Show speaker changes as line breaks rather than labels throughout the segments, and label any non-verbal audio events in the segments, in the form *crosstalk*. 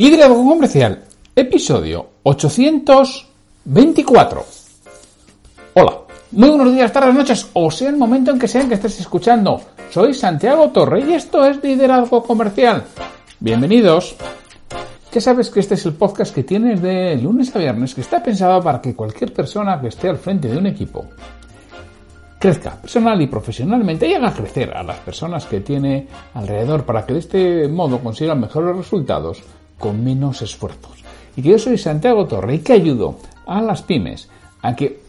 Liderazgo Comercial, episodio 824. Hola, muy buenos días, tardes, noches, o sea el momento en que sean que estés escuchando. Soy Santiago Torre y esto es Liderazgo Comercial. Bienvenidos. Ya sabes que este es el podcast que tienes de lunes a viernes que está pensado para que cualquier persona que esté al frente de un equipo crezca personal y profesionalmente y haga crecer a las personas que tiene alrededor para que de este modo consigan mejores resultados con menos esfuerzos. Y que yo soy Santiago Torre y que ayudo a las pymes a que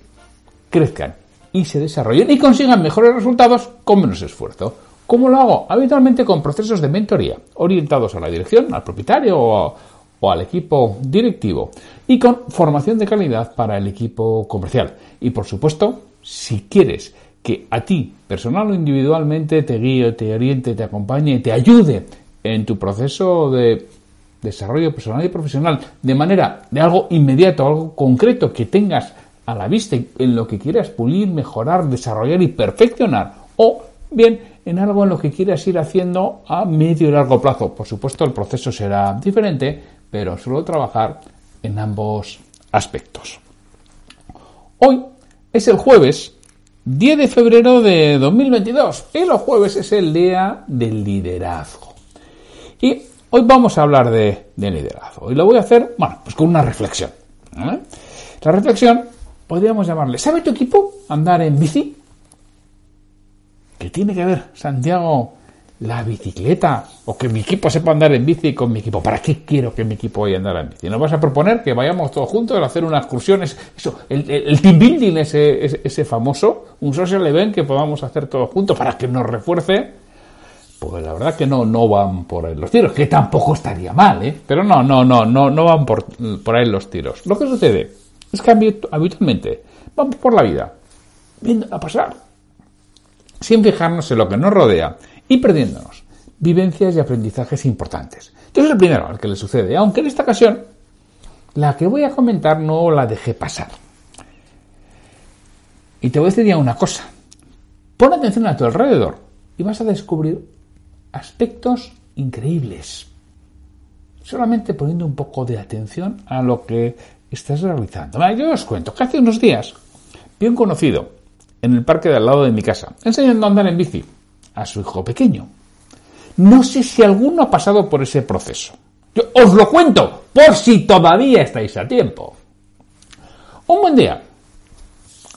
crezcan y se desarrollen y consigan mejores resultados con menos esfuerzo. ¿Cómo lo hago? Habitualmente con procesos de mentoría orientados a la dirección, al propietario o, o al equipo directivo y con formación de calidad para el equipo comercial. Y por supuesto, si quieres que a ti, personal o individualmente, te guíe, te oriente, te acompañe, te ayude en tu proceso de desarrollo personal y profesional de manera de algo inmediato, algo concreto que tengas a la vista en lo que quieras pulir, mejorar, desarrollar y perfeccionar o bien en algo en lo que quieras ir haciendo a medio y largo plazo. Por supuesto, el proceso será diferente, pero suelo trabajar en ambos aspectos. Hoy es el jueves 10 de febrero de 2022 y los jueves es el día del liderazgo. Y Hoy vamos a hablar de, liderazgo y lo voy a hacer, bueno, pues con una reflexión. ¿eh? La reflexión podríamos llamarle, ¿sabe tu equipo andar en bici? ¿Qué tiene que ver, Santiago, la bicicleta? O que mi equipo sepa andar en bici con mi equipo. ¿Para qué quiero que mi equipo vaya a andar en bici? ¿Nos vas a proponer que vayamos todos juntos a hacer unas excursiones? Eso, el, team building, ese, ese, ese famoso, un social event que podamos hacer todos juntos para que nos refuerce pues la verdad que no, no van por ahí los tiros, que tampoco estaría mal, ¿eh? Pero no, no, no, no, no van por, por ahí los tiros. Lo que sucede es que habitualmente vamos por la vida viendo a pasar, sin fijarnos en lo que nos rodea y perdiéndonos vivencias y aprendizajes importantes. Yo soy el primero al que le sucede, aunque en esta ocasión la que voy a comentar no la dejé pasar. Y te voy a decir ya una cosa. Pon atención a tu alrededor y vas a descubrir aspectos increíbles. Solamente poniendo un poco de atención a lo que estás realizando. yo os cuento que hace unos días vi un conocido en el parque de al lado de mi casa, enseñando a andar en bici a su hijo pequeño. No sé si alguno ha pasado por ese proceso. Yo os lo cuento por si todavía estáis a tiempo. Un buen día,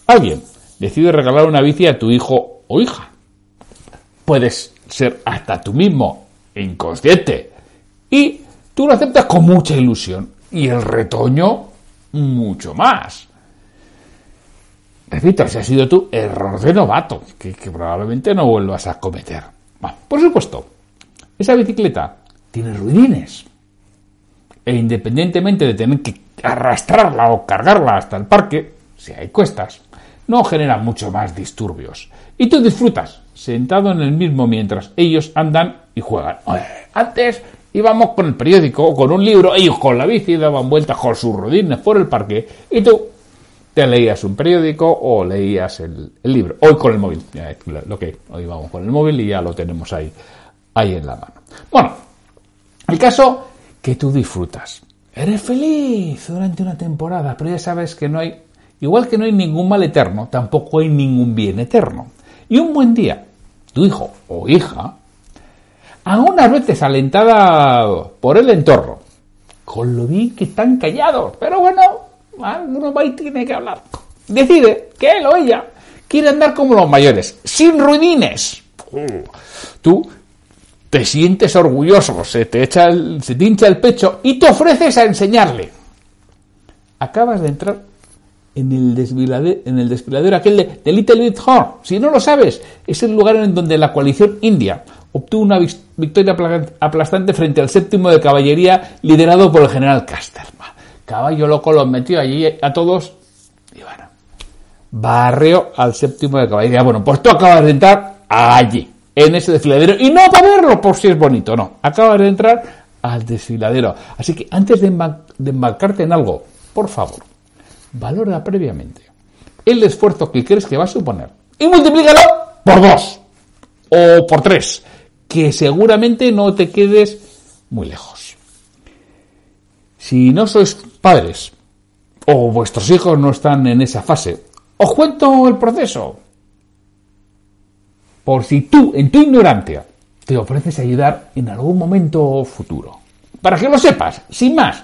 alguien decide regalar una bici a tu hijo o hija. Puedes ser hasta tú mismo inconsciente. Y tú lo aceptas con mucha ilusión. Y el retoño, mucho más. Repito, si ha sido tu error de novato, que, probablemente no vuelvas a cometer. por supuesto, esa bicicleta tiene ruidines. E independientemente de tener que arrastrarla o cargarla hasta el parque, si hay cuestas, no genera mucho más disturbios. Y tú disfrutas sentado en el mismo mientras ellos andan y juegan. Antes íbamos con el periódico o con un libro, ellos con la bici daban vueltas con sus rodines por el parque y tú te leías un periódico o leías el, libro. Hoy con el móvil, lo que hoy vamos con el móvil y ya lo tenemos ahí, ahí en la mano. Bueno, el caso que tú disfrutas. Eres feliz durante una temporada, pero ya sabes que no hay, igual que no hay ningún mal eterno, tampoco hay ningún bien eterno. Y un buen día, tu hijo o hija, a veces alentada por el entorno, con lo bien que están callados, pero bueno, alguno va y tiene que hablar. Decide que él o ella quiere andar como los mayores, sin ruidines. Tú te sientes orgulloso, se te, echa se te hincha el pecho y te ofreces a enseñarle. Acabas de entrar en el desfiladero, en el aquel de, Little Big Horn. Si no lo sabes, es el lugar en donde la coalición india obtuvo una victoria aplastante frente al séptimo de caballería liderado por el general Caster. Caballo loco los metió allí a todos y bueno, barrio al séptimo de caballería. Bueno, pues tú acabas de entrar allí, en ese desfiladero, y no para verlo por si es bonito, no, acabas de entrar al desfiladero. Así que antes de, de embarcarte en algo, por favor, valora previamente el esfuerzo que crees que va a suponer y multiplícalo por dos o por tres, que seguramente no te quedes muy lejos. Si no sois padres o vuestros hijos no están en esa fase, os cuento el proceso. Por si tú, en tu ignorancia, te ofreces ayudar en algún momento futuro. Para que lo sepas, sin más.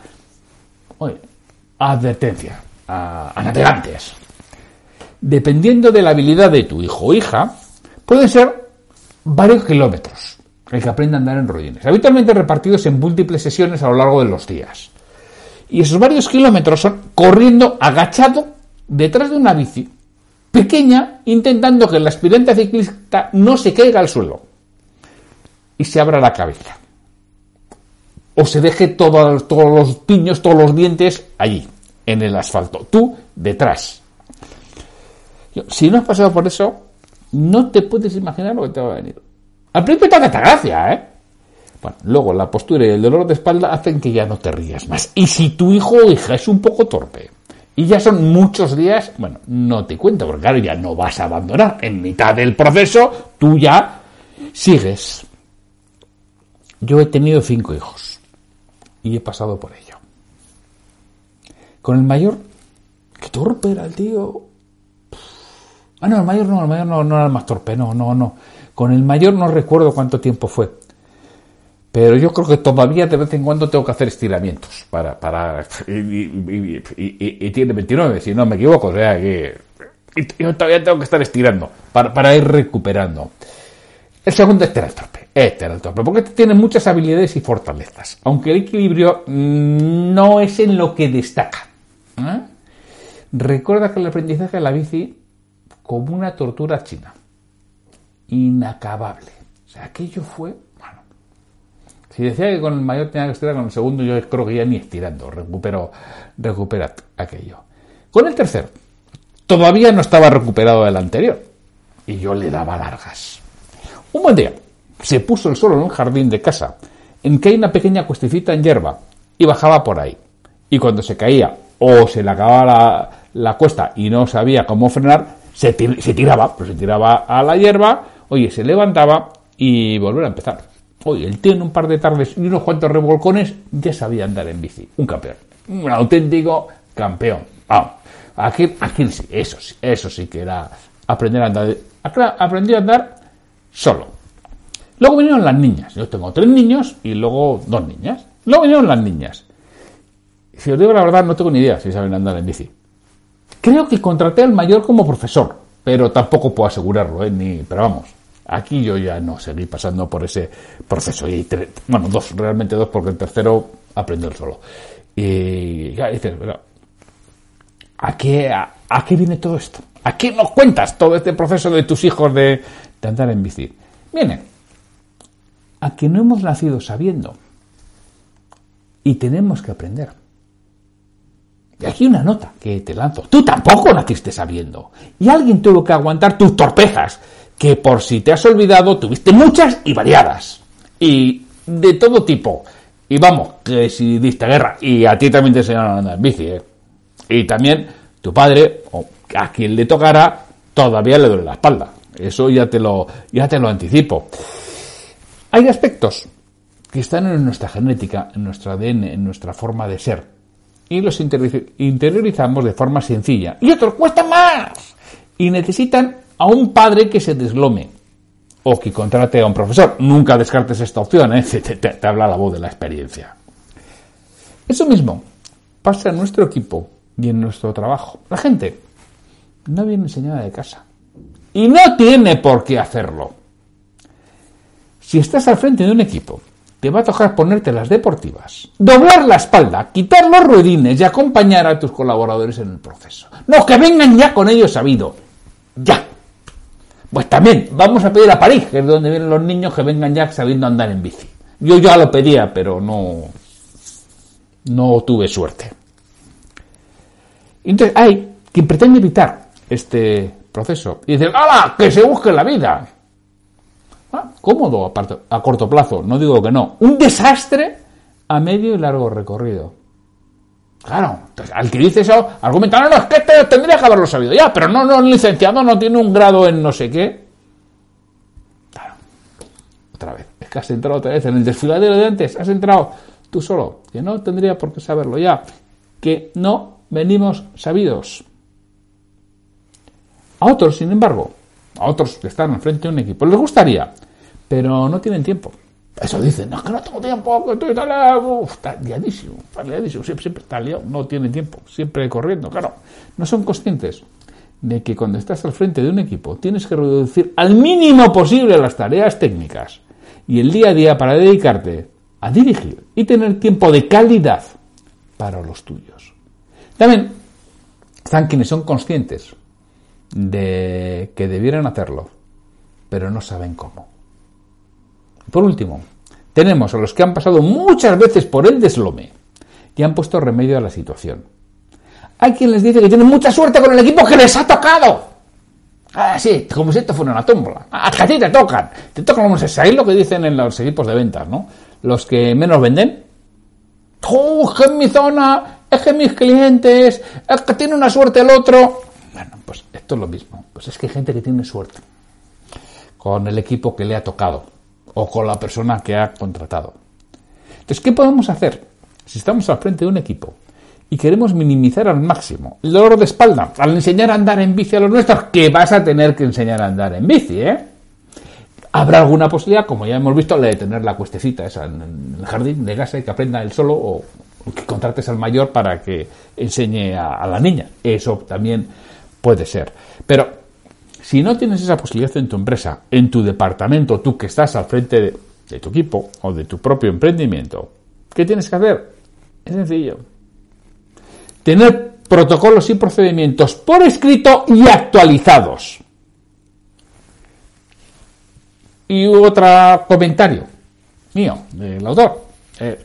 Advertencia, a, navegantes. Dependiendo de la habilidad de tu hijo o hija, pueden ser varios kilómetros el que aprende a andar en rodines, habitualmente repartidos en múltiples sesiones a lo largo de los días. Y esos varios kilómetros son corriendo agachado detrás de una bici pequeña, intentando que el aspirante ciclista no se caiga al suelo y se abra la cabeza. O se deje todos los piños, todos los dientes allí en el asfalto, tú detrás. Si no has pasado por eso, no te puedes imaginar lo que te va a venir. Al principio te hace gracia, ¿eh? Bueno, luego la postura y el dolor de espalda hacen que ya no te rías más. Y si tu hijo o hija es un poco torpe y ya son muchos días, bueno, no te cuento, porque claro, ya no vas a abandonar. En mitad del proceso, tú ya sigues. Yo he tenido cinco hijos y he pasado por ello. Con el mayor, qué torpe era el tío. Ah, no, el mayor no, el mayor no, no era el más torpe, no, no, no. Con el mayor no recuerdo cuánto tiempo fue. Pero yo creo que todavía de vez en cuando tengo que hacer estiramientos para, para y, tiene 29, si no me equivoco, o sea que yo todavía tengo que estar estirando para, ir recuperando. El segundo este era el torpe, este porque tiene muchas habilidades y fortalezas, aunque el equilibrio no es en lo que destaca. ¿Eh? Recuerda que el aprendizaje de la bici como una tortura china. Inacabable. O sea, aquello fue. Bueno. Si decía que con el mayor tenía que estirar, con el segundo yo creo que ya ni estirando. Recupero, recupera aquello. Con el tercero, todavía no estaba recuperado del anterior. Y yo le daba largas. Un buen día, se puso el suelo en un jardín de casa, en que hay una pequeña cuestecita en hierba, y bajaba por ahí. Y cuando se caía o se le acababa la, cuesta y no sabía cómo frenar, se, tiraba, pues se tiraba a la hierba, oye, se levantaba y volver a empezar. Oye, tío en un par de tardes y unos cuantos revolcones ya sabía andar en bici. Un campeón. Un auténtico campeón. Ah, aquí, aquí sí, eso sí, eso sí que era aprender a andar. Aprendió a andar solo. Luego vinieron las niñas. Yo tengo tres niños y luego dos niñas. Luego vinieron las niñas. Si os digo la verdad, no tengo ni idea si saben andar en bici. Creo que contraté al mayor como profesor, pero tampoco puedo asegurarlo, ¿eh? Ni, pero vamos, aquí yo ya no seguí pasando por ese proceso. Y bueno, dos, realmente dos, porque el tercero aprendió solo. Y ya dices, pero, ¿a qué, a, qué viene todo esto? ¿A qué nos cuentas todo este proceso de tus hijos de, de andar en bici? Viene a que no hemos nacido sabiendo y tenemos que aprender. Y aquí una nota que te lanzo. Tú tampoco naciste sabiendo. Y alguien tuvo que aguantar tus torpezas, que por si te has olvidado tuviste muchas y variadas. Y de todo tipo. Y vamos, que si diste guerra, y a ti también te enseñaron a andar en bici, ¿eh? Y también tu padre, o a quien le tocara, todavía le duele la espalda. Eso ya te lo, ya te lo anticipo. Hay aspectos que están en nuestra genética, en nuestro ADN, en nuestra forma de ser, y los interiorizamos de forma sencilla. Y otros cuestan más y necesitan a un padre que se deslome o que contrate a un profesor. Nunca descartes esta opción, ¿eh? *laughs* te, habla la voz de la experiencia. Eso mismo pasa en nuestro equipo y en nuestro trabajo. La gente no viene enseñada de casa y no tiene por qué hacerlo. Si estás al frente de un equipo te va a tocar ponerte las deportivas, doblar la espalda, quitar los ruedines y acompañar a tus colaboradores en el proceso. No, que vengan ya con ello sabido. Ya. Pues también vamos a pedir a París, que es donde vienen los niños, que vengan ya sabiendo andar en bici. Yo ya lo pedía, pero no, no tuve suerte. Entonces hay quien pretende evitar este proceso y dice, ¡hala! ¡Que se busque la vida! Ah, cómodo a, corto plazo, no digo que no. Un desastre a medio y largo recorrido. Claro, al que dice eso, argumenta, no, no, es que este tendría que haberlo sabido ya, pero no, no, licenciado no tiene un grado en no sé qué. Claro, otra vez, es que has entrado otra vez en el desfiladero de antes, has entrado tú solo, que no tendría por qué saberlo ya, que no venimos sabidos. A otros, sin embargo, a otros que están al frente de un equipo, les gustaría, pero no tienen tiempo. Eso dicen, no, que no tengo tiempo, que estoy tan está liadísimo, está liadísimo, siempre, siempre está liado, no tiene tiempo, siempre corriendo, claro. No son conscientes de que cuando estás al frente de un equipo tienes que reducir al mínimo posible las tareas técnicas y el día a día para dedicarte a dirigir y tener tiempo de calidad para los tuyos. También están quienes son conscientes de que debieran hacerlo, pero no saben cómo. Por último, tenemos a los que han pasado muchas veces por el deslome y han puesto remedio a la situación. Hay quien les dice que tienen mucha suerte con el equipo que les ha tocado. Ah, sí, como si esto fuera una tómbola. Ah, a ti te tocan. Te tocan los ¿Sabéis lo que dicen en los equipos de ventas, no? Los que menos venden. ¡Oh, es que en mi zona! ¡Es que mis clientes! ¡Es que tiene una suerte el otro! Pues esto es lo mismo. Pues es que hay gente que tiene suerte con el equipo que le ha tocado o con la persona que ha contratado. Entonces, ¿qué podemos hacer si estamos al frente de un equipo y queremos minimizar al máximo el dolor de espalda al enseñar a andar en bici a los nuestros, que vas a tener que enseñar a andar en bici, ¿eh? Habrá alguna posibilidad, como ya hemos visto, de tener la cuestecita esa en el jardín de casa y que aprenda él solo o que contrates al mayor para que enseñe a la niña. Eso también puede ser. Pero si no tienes esa posibilidad en tu empresa, en tu departamento, tú que estás al frente de, tu equipo o de tu propio emprendimiento, ¿qué tienes que hacer? Es sencillo. Tener protocolos y procedimientos por escrito y actualizados. Y otro comentario mío, del autor. Eh,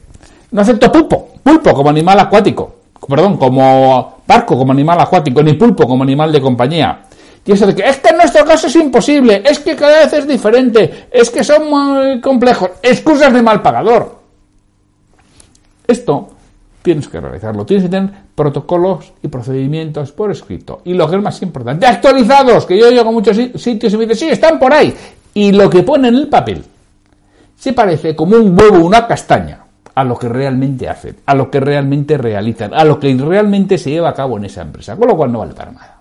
no acepto pulpo, pulpo como animal acuático, perdón, como barco como animal acuático, ni pulpo como animal de compañía. Y eso de que es que en nuestro caso es imposible, es que cada vez es diferente, es que son muy complejos, excusas de mal pagador. Esto tienes que realizarlo, tienes que tener protocolos y procedimientos por escrito. Y lo que es más importante, actualizados, que yo llego a muchos sitios y me dicen, sí, están por ahí. Y lo que pone en el papel se parece como un huevo, una castaña, a lo que realmente hacen, a lo que realmente realizan, a lo que realmente se lleva a cabo en esa empresa, con lo cual no vale para nada.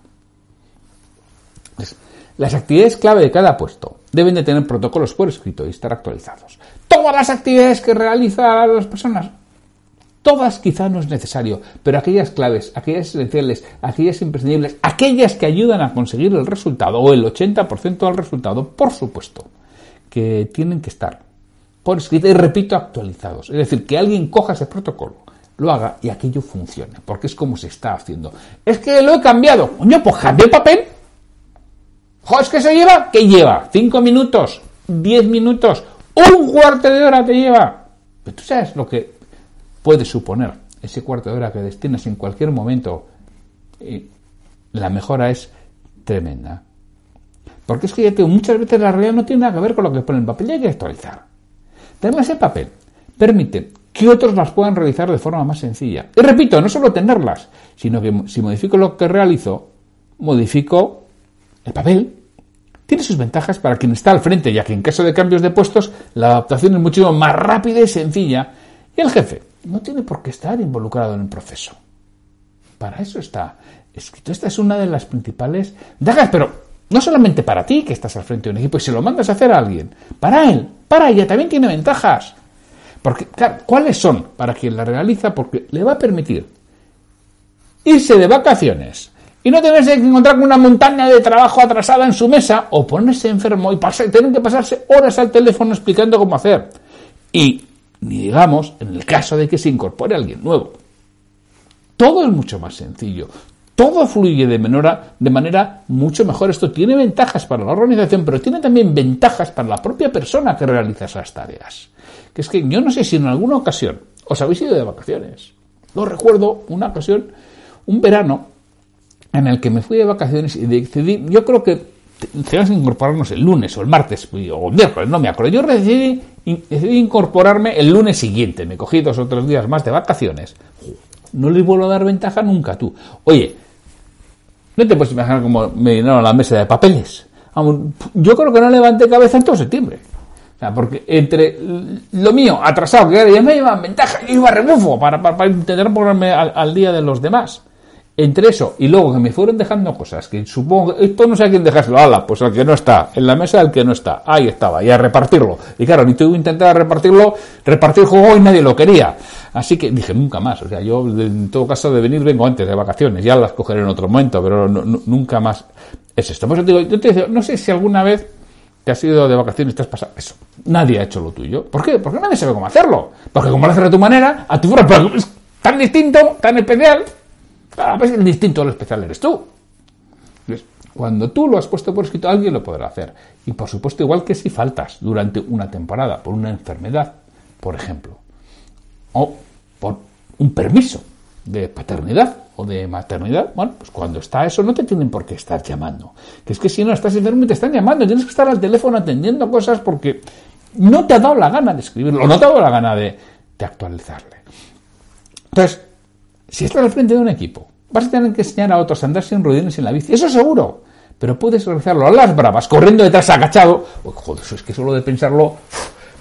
Las actividades clave de cada puesto deben de tener protocolos por escrito y estar actualizados. Todas las actividades que realizan las personas, todas quizá no es necesario, pero aquellas claves, aquellas esenciales, aquellas imprescindibles, aquellas que ayudan a conseguir el resultado o el 80% del resultado, por supuesto, que tienen que estar por escrito y repito actualizados. Es decir, que alguien coja ese protocolo, lo haga y aquello funcione, porque es como se está haciendo. Es que lo he cambiado. Coño, pues cambia el papel ¿Es que se lleva? ¿Qué lleva? ¿Cinco minutos? ¿Diez minutos? ¿Un cuarto de hora te lleva? Pero tú sabes lo que puede suponer ese cuarto de hora que destinas en cualquier momento. la mejora es tremenda. Porque es que ya muchas veces la realidad no tiene nada que ver con lo que pone en el papel y hay que actualizar. Tener ese papel permite que otros las puedan realizar de forma más sencilla. Y repito, no solo tenerlas, sino que si modifico lo que realizo, modifico el papel tiene sus ventajas para quien está al frente, ya que en caso de cambios de puestos la adaptación es mucho más rápida y sencilla. Y el jefe no tiene por qué estar involucrado en el proceso. Para eso está escrito. Esta es una de las principales ventajas, pero no solamente para ti que estás al frente de un equipo y se lo mandas a hacer a alguien, para él, para ella también tiene ventajas. Porque, ¿cuáles son? Para quien la realiza, porque le va a permitir irse de vacaciones y no tenerse que encontrar con una montaña de trabajo atrasada en su mesa o ponerse enfermo y tener que pasarse horas al teléfono explicando cómo hacer. Y ni digamos en el caso de que se incorpore alguien nuevo. Todo es mucho más sencillo. Todo fluye de, menora, de manera mucho mejor. Esto tiene ventajas para la organización, pero tiene también ventajas para la propia persona que realiza esas tareas. Que es que yo no sé si en alguna ocasión os habéis ido de vacaciones. No recuerdo una ocasión, un verano, en el que me fui de vacaciones y decidí, yo creo que teníamos que incorporarnos el lunes o el martes o el miércoles, no me acuerdo. Yo decidí, decidí incorporarme el lunes siguiente. Me cogí dos o tres días más de vacaciones. No le vuelvo a dar ventaja nunca tú. Oye, no te puedes imaginar cómo me llenaron la mesa de papeles. yo creo que no levanté cabeza en todo septiembre. O sea, porque entre lo mío atrasado, que ya me llevan ventaja, yo iba a rebufo para, para, intentar ponerme al, día de los demás. Entre eso y luego que me fueron dejando cosas, que supongo esto no sé a quién dejárselo, ala, pues al que no está, en la mesa del que no está, ahí estaba, y a repartirlo. Y claro, ni tuve intentar repartirlo, repartir juego y nadie lo quería. Así que dije, nunca más. O sea, yo en todo caso de venir vengo antes de vacaciones, ya las cogeré en otro momento, pero nunca más es esto. Por digo, yo te digo, no sé si alguna vez te has ido de vacaciones te has pasado eso. Nadie ha hecho lo tuyo. ¿Por qué? Porque nadie sabe cómo hacerlo. Porque como lo haces de tu manera, a tu forma, tan distinto, tan especial, a veces el distinto lo especial eres tú. Cuando tú lo has puesto por escrito, alguien lo podrá hacer. Y por supuesto, igual que si faltas durante una temporada por una enfermedad, por ejemplo, o por un permiso de paternidad o de maternidad, bueno, pues cuando está eso no te tienen por qué estar llamando. Que es que si no estás enfermo te están llamando, tienes que estar al teléfono atendiendo cosas porque no te ha dado la gana de escribirlo, no te ha dado la gana de actualizarle. Entonces, si estás al frente de un equipo, vas a tener que enseñar a otros a andar sin rodillas en la bici, eso seguro, pero puedes realizarlo a las bravas, corriendo detrás agachado, joder, eso es que solo de pensarlo,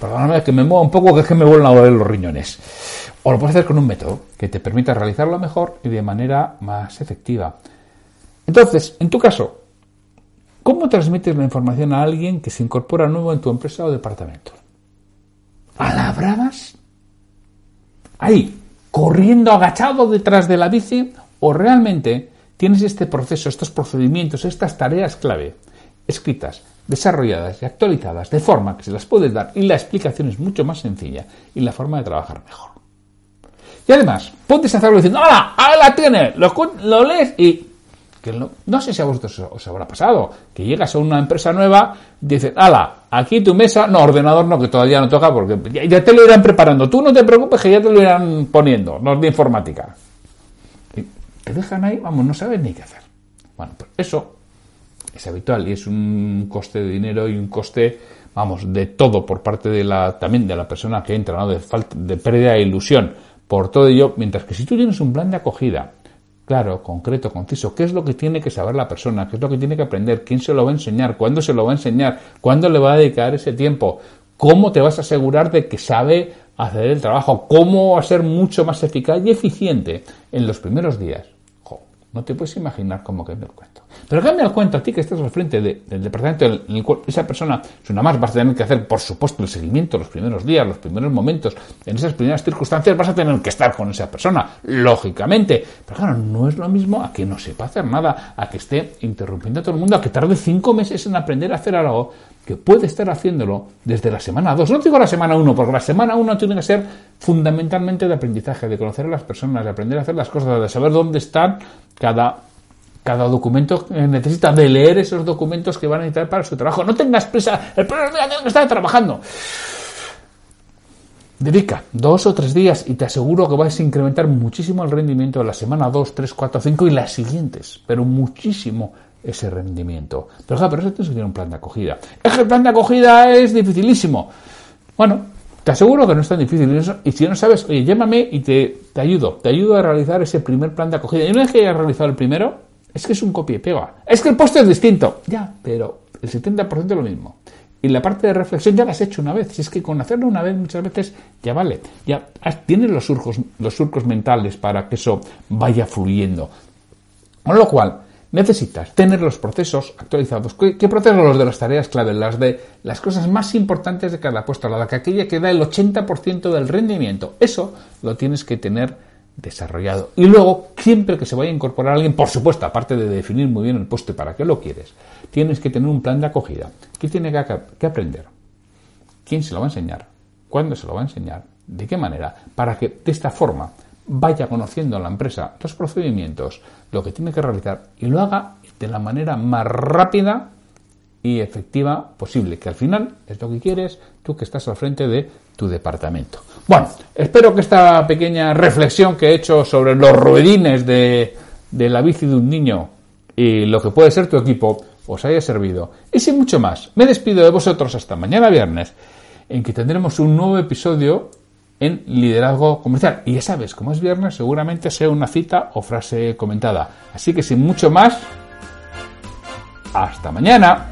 perdóname que me mueva un poco, que es que me vuelven a doler los riñones. O lo puedes hacer con un método que te permita realizarlo mejor y de manera más efectiva. Entonces, en tu caso, ¿cómo transmites la información a alguien que se incorpora nuevo en tu empresa o departamento? ¿A la bravas? Ahí, corriendo agachado detrás de la bici, o realmente tienes este proceso, estos procedimientos, estas tareas clave escritas desarrolladas y actualizadas de forma que se las puedes dar y la explicación es mucho más sencilla y la forma de trabajar mejor. Y además, puedes hacerlo diciendo, ¡Hala! ¡Ahí la tienes! Lo, lees y... Que no, sé si a vosotros os habrá pasado, que llegas a una empresa nueva y dices, ¡Hala! Aquí tu mesa, no, ordenador no, que todavía no toca porque ya, te lo irán preparando. Tú no te preocupes que ya te lo irán poniendo, no es de informática. Te dejan ahí, vamos, no sabes ni qué hacer. Bueno, pues eso es habitual y es un coste de dinero y un coste, vamos, de todo por parte de la, también de la persona que entra, ¿no? De falta, de pérdida de ilusión por todo ello, mientras que si tú tienes un plan de acogida, claro, concreto, conciso, qué es lo que tiene que saber la persona, qué es lo que tiene que aprender, quién se lo va a enseñar, cuándo se lo va a enseñar, cuándo le va a dedicar ese tiempo, cómo te vas a asegurar de que sabe hacer el trabajo, cómo va a ser mucho más eficaz y eficiente en los primeros días. No te puedes imaginar cómo me lo cuento. Pero cambia el cuento a ti que estás al frente del departamento en el cual esa persona, una más, vas a tener que hacer, por supuesto, el seguimiento los primeros días, los primeros momentos, en esas primeras circunstancias vas a tener que estar con esa persona, lógicamente. Pero claro, no es lo mismo a que no sepa hacer nada, a que esté interrumpiendo a todo el mundo, a que tarde cinco meses en aprender a hacer algo que puede estar haciéndolo desde la semana 2. No digo la semana 1, porque la semana 1 tiene que ser fundamentalmente de aprendizaje, de conocer a las personas, de aprender a hacer las cosas, de saber dónde están cada cada documento necesita de leer esos documentos que van a necesitar para su trabajo. No tengas prisa, el primer día que está trabajando. Dedica dos o tres días y te aseguro que vas a incrementar muchísimo el rendimiento de la semana 2, 3, 4, 5 y las siguientes, pero muchísimo ese rendimiento. Pero, ja, pero eso tienes que tener un plan de acogida. Es que el plan de acogida es dificilísimo. Bueno, te aseguro que no es tan difícil. Y si no sabes, oye, llámame y te, te ayudo. Te ayudo a realizar ese primer plan de acogida. Y una vez que hayas realizado el primero, es que es un copia y pega. Es que el poste es distinto. Ya, pero el 70% es lo mismo. Y la parte de reflexión ya la has hecho una vez. Si es que con hacerlo una vez muchas veces ya vale. Ya tienes los surcos, los surcos mentales para que eso vaya fluyendo. Con lo cual, necesitas tener los procesos actualizados. ¿Qué, procesos? Los de las tareas clave, las de las cosas más importantes de cada puesto, la de aquella que da el 80% del rendimiento. Eso lo tienes que tener desarrollado. Y luego, siempre que se vaya a incorporar alguien, por supuesto, aparte de definir muy bien el puesto y para qué lo quieres, tienes que tener un plan de acogida. ¿Qué tiene que, aprender? ¿Quién se lo va a enseñar? ¿Cuándo se lo va a enseñar? ¿De qué manera? Para que de esta forma vaya conociendo la empresa los procedimientos, lo que tiene que realizar y lo haga de la manera más rápida y efectiva posible, que al final es lo que quieres tú que estás al frente de tu departamento. Bueno, espero que esta pequeña reflexión que he hecho sobre los ruedines de, de la bici de un niño y lo que puede ser tu equipo os haya servido. Y sin mucho más, me despido de vosotros hasta mañana viernes, en que tendremos un nuevo episodio en liderazgo comercial. Y ya sabes, como es viernes, seguramente sea una cita o frase comentada. Así que sin mucho más, hasta mañana.